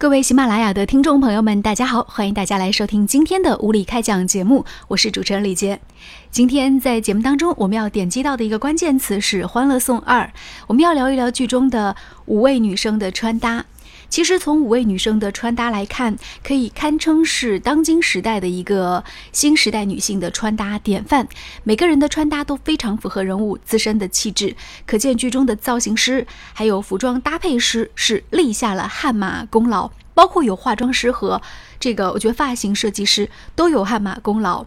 各位喜马拉雅的听众朋友们，大家好，欢迎大家来收听今天的无理开讲节目，我是主持人李杰。今天在节目当中，我们要点击到的一个关键词是《欢乐颂二》，我们要聊一聊剧中的五位女生的穿搭。其实从五位女生的穿搭来看，可以堪称是当今时代的一个新时代女性的穿搭典范。每个人的穿搭都非常符合人物自身的气质，可见剧中的造型师还有服装搭配师是立下了汗马功劳。包括有化妆师和这个，我觉得发型设计师都有汗马功劳。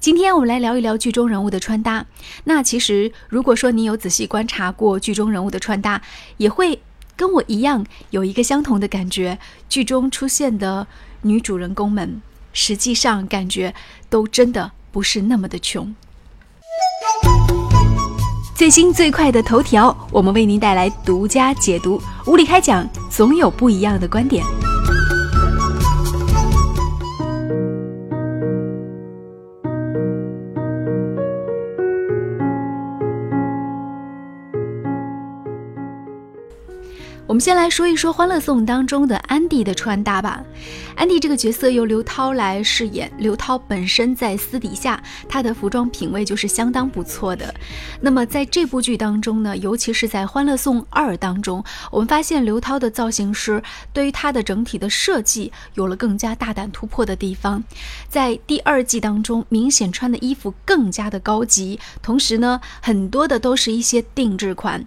今天我们来聊一聊剧中人物的穿搭。那其实如果说你有仔细观察过剧中人物的穿搭，也会。跟我一样有一个相同的感觉，剧中出现的女主人公们，实际上感觉都真的不是那么的穷。最新最快的头条，我们为您带来独家解读，无理开讲，总有不一样的观点。们先来说一说《欢乐颂》当中的安迪的穿搭吧。安迪这个角色由刘涛来饰演。刘涛本身在私底下，她的服装品味就是相当不错的。那么在这部剧当中呢，尤其是在《欢乐颂二》当中，我们发现刘涛的造型师对于她的整体的设计有了更加大胆突破的地方。在第二季当中，明显穿的衣服更加的高级，同时呢，很多的都是一些定制款。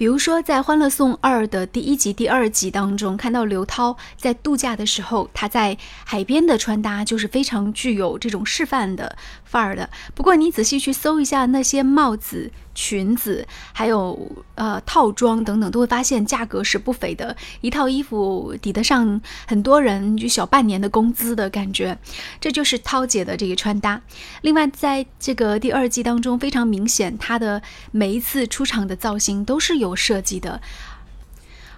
比如说，在《欢乐颂二》的第一集、第二集当中，看到刘涛在度假的时候，她在海边的穿搭就是非常具有这种示范的范儿的。不过，你仔细去搜一下那些帽子。裙子还有呃套装等等，都会发现价格是不菲的，一套衣服抵得上很多人就小半年的工资的感觉。这就是涛姐的这个穿搭。另外，在这个第二季当中，非常明显，她的每一次出场的造型都是有设计的。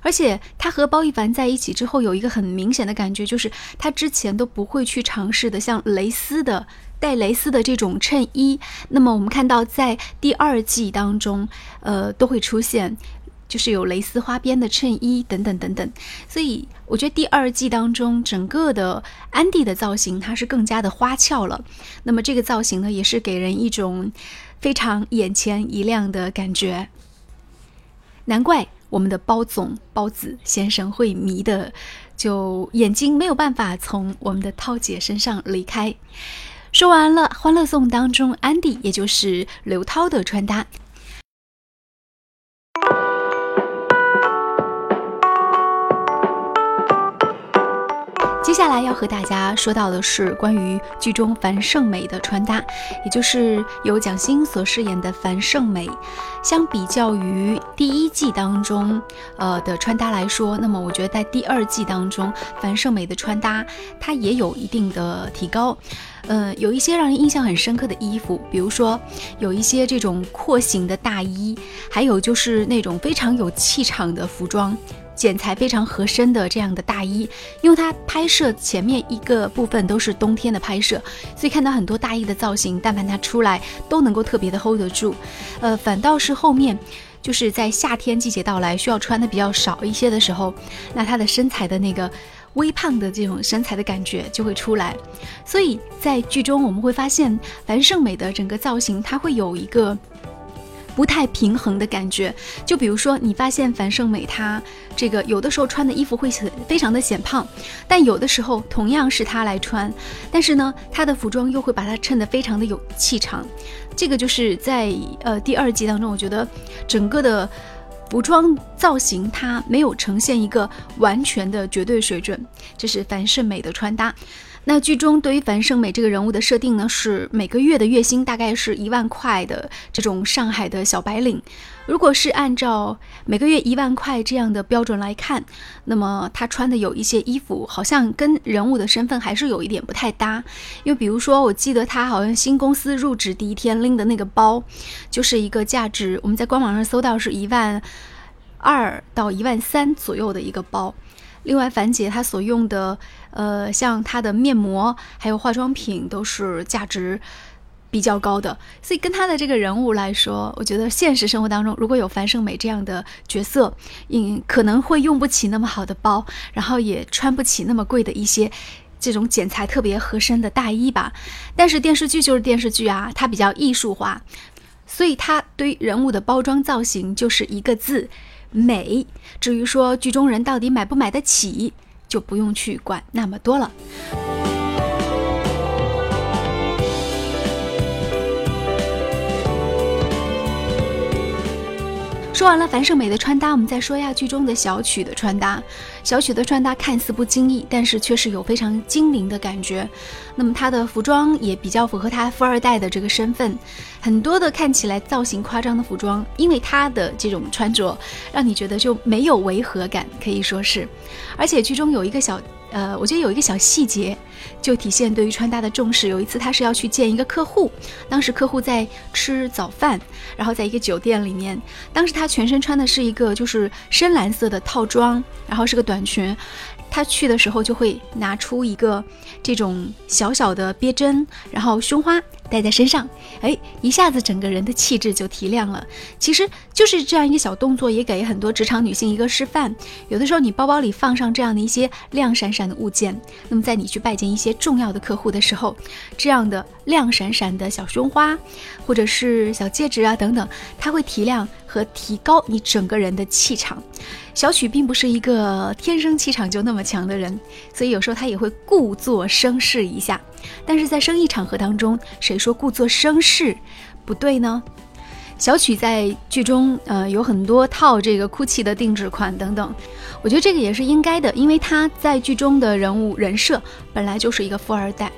而且他和包奕凡在一起之后，有一个很明显的感觉，就是他之前都不会去尝试的，像蕾丝的。带蕾丝的这种衬衣，那么我们看到在第二季当中，呃，都会出现，就是有蕾丝花边的衬衣等等等等。所以我觉得第二季当中整个的安迪的造型，它是更加的花俏了。那么这个造型呢，也是给人一种非常眼前一亮的感觉。难怪我们的包总包子先生会迷的，就眼睛没有办法从我们的涛姐身上离开。说完了《欢乐颂》当中安迪，也就是刘涛的穿搭。接下来要和大家说到的是关于剧中樊胜美的穿搭，也就是由蒋欣所饰演的樊胜美。相比较于第一季当中，呃的穿搭来说，那么我觉得在第二季当中，樊胜美的穿搭它也有一定的提高。呃，有一些让人印象很深刻的衣服，比如说有一些这种廓形的大衣，还有就是那种非常有气场的服装，剪裁非常合身的这样的大衣。因为它拍摄前面一个部分都是冬天的拍摄，所以看到很多大衣的造型，但凡它出来都能够特别的 hold 得住。呃，反倒是后面就是在夏天季节到来需要穿的比较少一些的时候，那她的身材的那个。微胖的这种身材的感觉就会出来，所以在剧中我们会发现樊胜美的整个造型，它会有一个不太平衡的感觉。就比如说，你发现樊胜美她这个有的时候穿的衣服会很非常的显胖，但有的时候同样是她来穿，但是呢，她的服装又会把它衬得非常的有气场。这个就是在呃第二季当中，我觉得整个的。服装造型它没有呈现一个完全的绝对水准，这是樊胜美的穿搭。那剧中对于樊胜美这个人物的设定呢，是每个月的月薪大概是一万块的这种上海的小白领。如果是按照每个月一万块这样的标准来看，那么她穿的有一些衣服好像跟人物的身份还是有一点不太搭。因为比如说，我记得她好像新公司入职第一天拎的那个包，就是一个价值我们在官网上搜到是一万二到一万三左右的一个包。另外，樊姐她所用的，呃，像她的面膜还有化妆品都是价值。比较高的，所以跟她的这个人物来说，我觉得现实生活当中如果有樊胜美这样的角色，嗯，可能会用不起那么好的包，然后也穿不起那么贵的一些这种剪裁特别合身的大衣吧。但是电视剧就是电视剧啊，它比较艺术化，所以它对人物的包装造型就是一个字美。至于说剧中人到底买不买得起，就不用去管那么多了。说完了樊胜美的穿搭，我们再说一下剧中的小曲的穿搭。小曲的穿搭看似不经意，但是却是有非常精灵的感觉。那么她的服装也比较符合她富二代的这个身份。很多的看起来造型夸张的服装，因为她的这种穿着，让你觉得就没有违和感，可以说是。而且剧中有一个小。呃，我觉得有一个小细节，就体现对于穿搭的重视。有一次，他是要去见一个客户，当时客户在吃早饭，然后在一个酒店里面，当时他全身穿的是一个就是深蓝色的套装，然后是个短裙。他去的时候就会拿出一个这种小小的别针，然后胸花戴在身上，哎，一下子整个人的气质就提亮了。其实就是这样一个小动作，也给很多职场女性一个示范。有的时候你包包里放上这样的一些亮闪闪的物件，那么在你去拜见一些重要的客户的时候，这样的亮闪闪的小胸花，或者是小戒指啊等等，它会提亮和提高你整个人的气场。小曲并不是一个天生气场就那么强的人，所以有时候他也会故作声势一下。但是在生意场合当中，谁说故作声势不对呢？小曲在剧中，呃，有很多套这个 GUCCI 的定制款等等，我觉得这个也是应该的，因为他在剧中的人物人设本来就是一个富二代。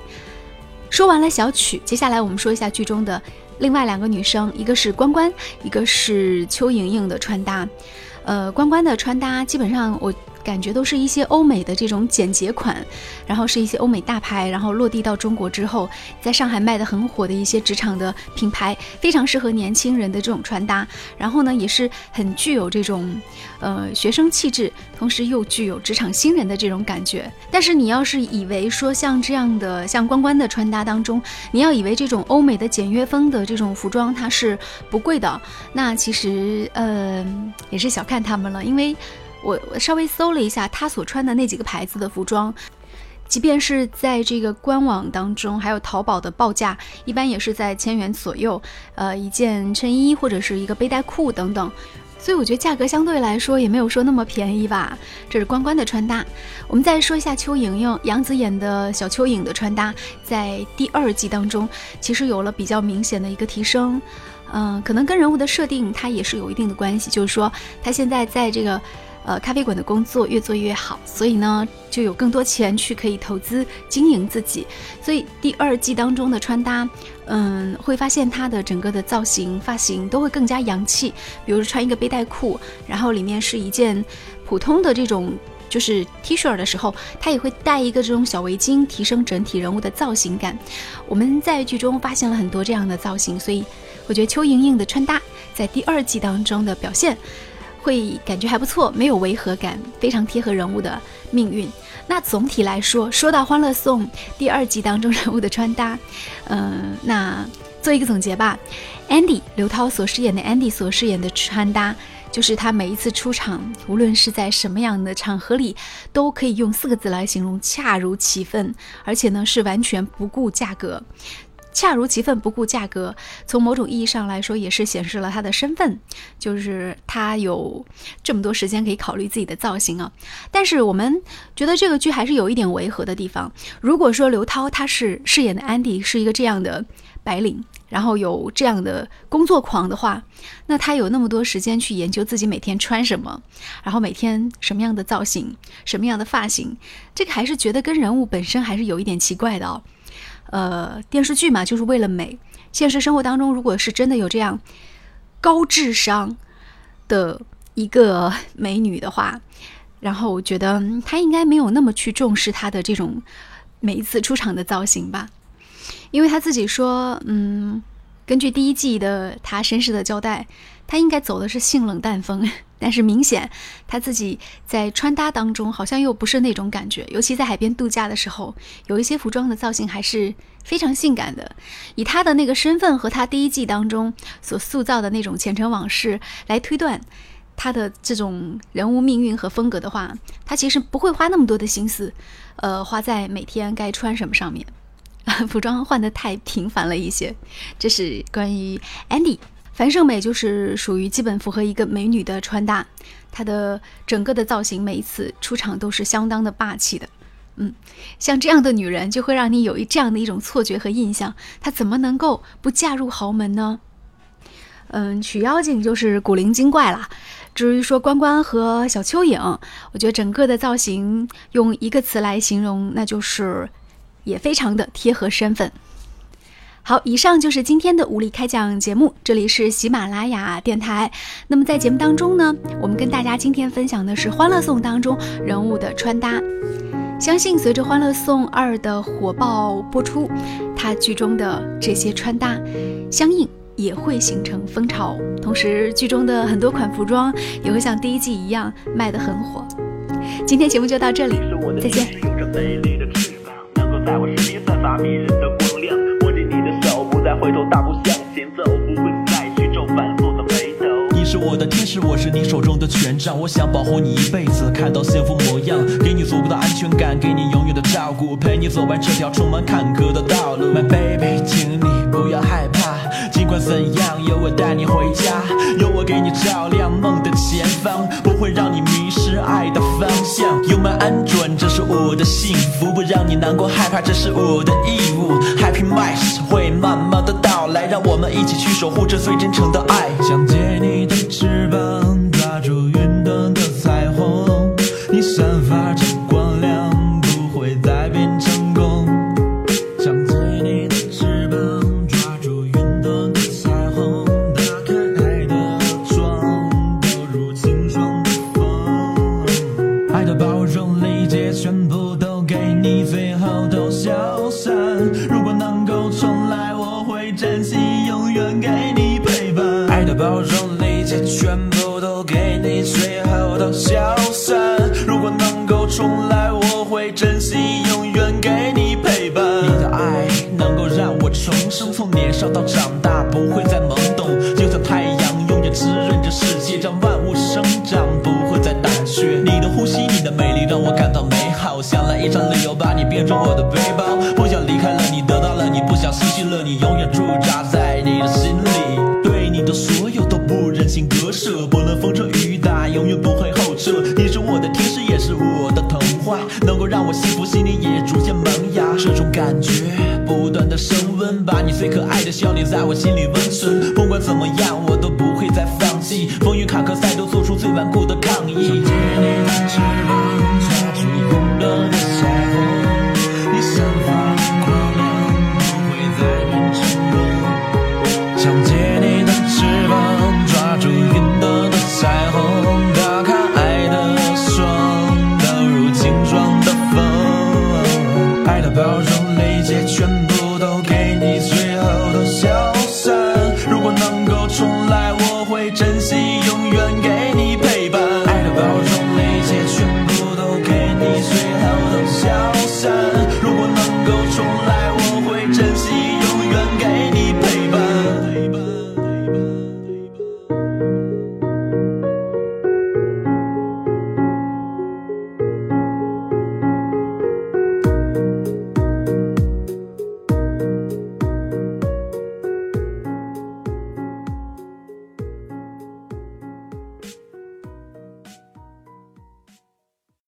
说完了小曲，接下来我们说一下剧中的另外两个女生，一个是关关，一个是邱莹莹的穿搭。呃，关关的穿搭基本上我。感觉都是一些欧美的这种简洁款，然后是一些欧美大牌，然后落地到中国之后，在上海卖的很火的一些职场的品牌，非常适合年轻人的这种穿搭。然后呢，也是很具有这种呃学生气质，同时又具有职场新人的这种感觉。但是你要是以为说像这样的像关关的穿搭当中，你要以为这种欧美的简约风的这种服装它是不贵的，那其实呃也是小看他们了，因为。我我稍微搜了一下他所穿的那几个牌子的服装，即便是在这个官网当中，还有淘宝的报价，一般也是在千元左右，呃，一件衬衣或者是一个背带裤等等，所以我觉得价格相对来说也没有说那么便宜吧。这是关关的穿搭，我们再说一下邱莹莹，杨紫演的小蚯蚓的穿搭，在第二季当中其实有了比较明显的一个提升，嗯，可能跟人物的设定它也是有一定的关系，就是说她现在在这个。呃，咖啡馆的工作越做越好，所以呢，就有更多钱去可以投资经营自己。所以第二季当中的穿搭，嗯，会发现她的整个的造型、发型都会更加洋气。比如穿一个背带裤，然后里面是一件普通的这种就是 T 恤的时候，她也会戴一个这种小围巾，提升整体人物的造型感。我们在剧中发现了很多这样的造型，所以我觉得邱莹莹的穿搭在第二季当中的表现。会感觉还不错，没有违和感，非常贴合人物的命运。那总体来说，说到《欢乐颂》第二季当中 人物的穿搭，嗯，那做一个总结吧。Andy 刘涛所饰演的 Andy 所饰演的穿搭，就是他每一次出场，无论是在什么样的场合里，都可以用四个字来形容：恰如其分，而且呢是完全不顾价格。恰如其分，不顾价格。从某种意义上来说，也是显示了他的身份，就是他有这么多时间可以考虑自己的造型啊。但是我们觉得这个剧还是有一点违和的地方。如果说刘涛他是饰演的安迪是一个这样的白领，然后有这样的工作狂的话，那他有那么多时间去研究自己每天穿什么，然后每天什么样的造型，什么样的发型，这个还是觉得跟人物本身还是有一点奇怪的哦。呃，电视剧嘛，就是为了美。现实生活当中，如果是真的有这样高智商的一个美女的话，然后我觉得她应该没有那么去重视她的这种每一次出场的造型吧，因为她自己说，嗯，根据第一季的她身世的交代，他应该走的是性冷淡风，但是明显他自己在穿搭当中好像又不是那种感觉。尤其在海边度假的时候，有一些服装的造型还是非常性感的。以他的那个身份和他第一季当中所塑造的那种前尘往事来推断他的这种人物命运和风格的话，他其实不会花那么多的心思，呃，花在每天该穿什么上面。服装换的太频繁了一些，这是关于 Andy 樊胜美，就是属于基本符合一个美女的穿搭，她的整个的造型每一次出场都是相当的霸气的。嗯，像这样的女人就会让你有一这样的一种错觉和印象，她怎么能够不嫁入豪门呢？嗯，曲妖精就是古灵精怪啦。至于说关关和小蚯蚓，我觉得整个的造型用一个词来形容，那就是。也非常的贴合身份。好，以上就是今天的无力开讲节目，这里是喜马拉雅电台。那么在节目当中呢，我们跟大家今天分享的是《欢乐颂》当中人物的穿搭。相信随着《欢乐颂二》的火爆播出，它剧中的这些穿搭相应也会形成风潮，同时剧中的很多款服装也会像第一季一样卖得很火。今天节目就到这里，再见。再回头，大步向前走，不会再去皱繁琐的眉头。你是我的天使，我是你手中的权杖，我想保护你一辈子，看到幸福模样，给你足够的安全感，给你永远的照顾，陪你走完这条充满坎坷的道路。My baby，请你不要害怕，尽管怎样，有我带你回家，有我给你照亮梦的前方，不会让你迷失爱的方向。有满安准，这是我的幸福，不让你难过害怕，这是我的义务。Happy Mice 会慢慢的到来，让我们一起去守护这最真诚的爱。想借你的翅膀，抓住云端的彩虹，你散发着会珍惜，永远给你陪伴。你的爱能够让我重生，从年少到长这雨打永远不会后撤你是我的天使也是我的童话能够让我幸福心里也逐渐萌芽这种感觉不断的升温把你最可爱的笑脸在我心里温存。不管怎么样我都不会再放弃。风雨坎坷赛都做出最顽固的抗议。想借你的翅膀的你散发的光不会再变想借你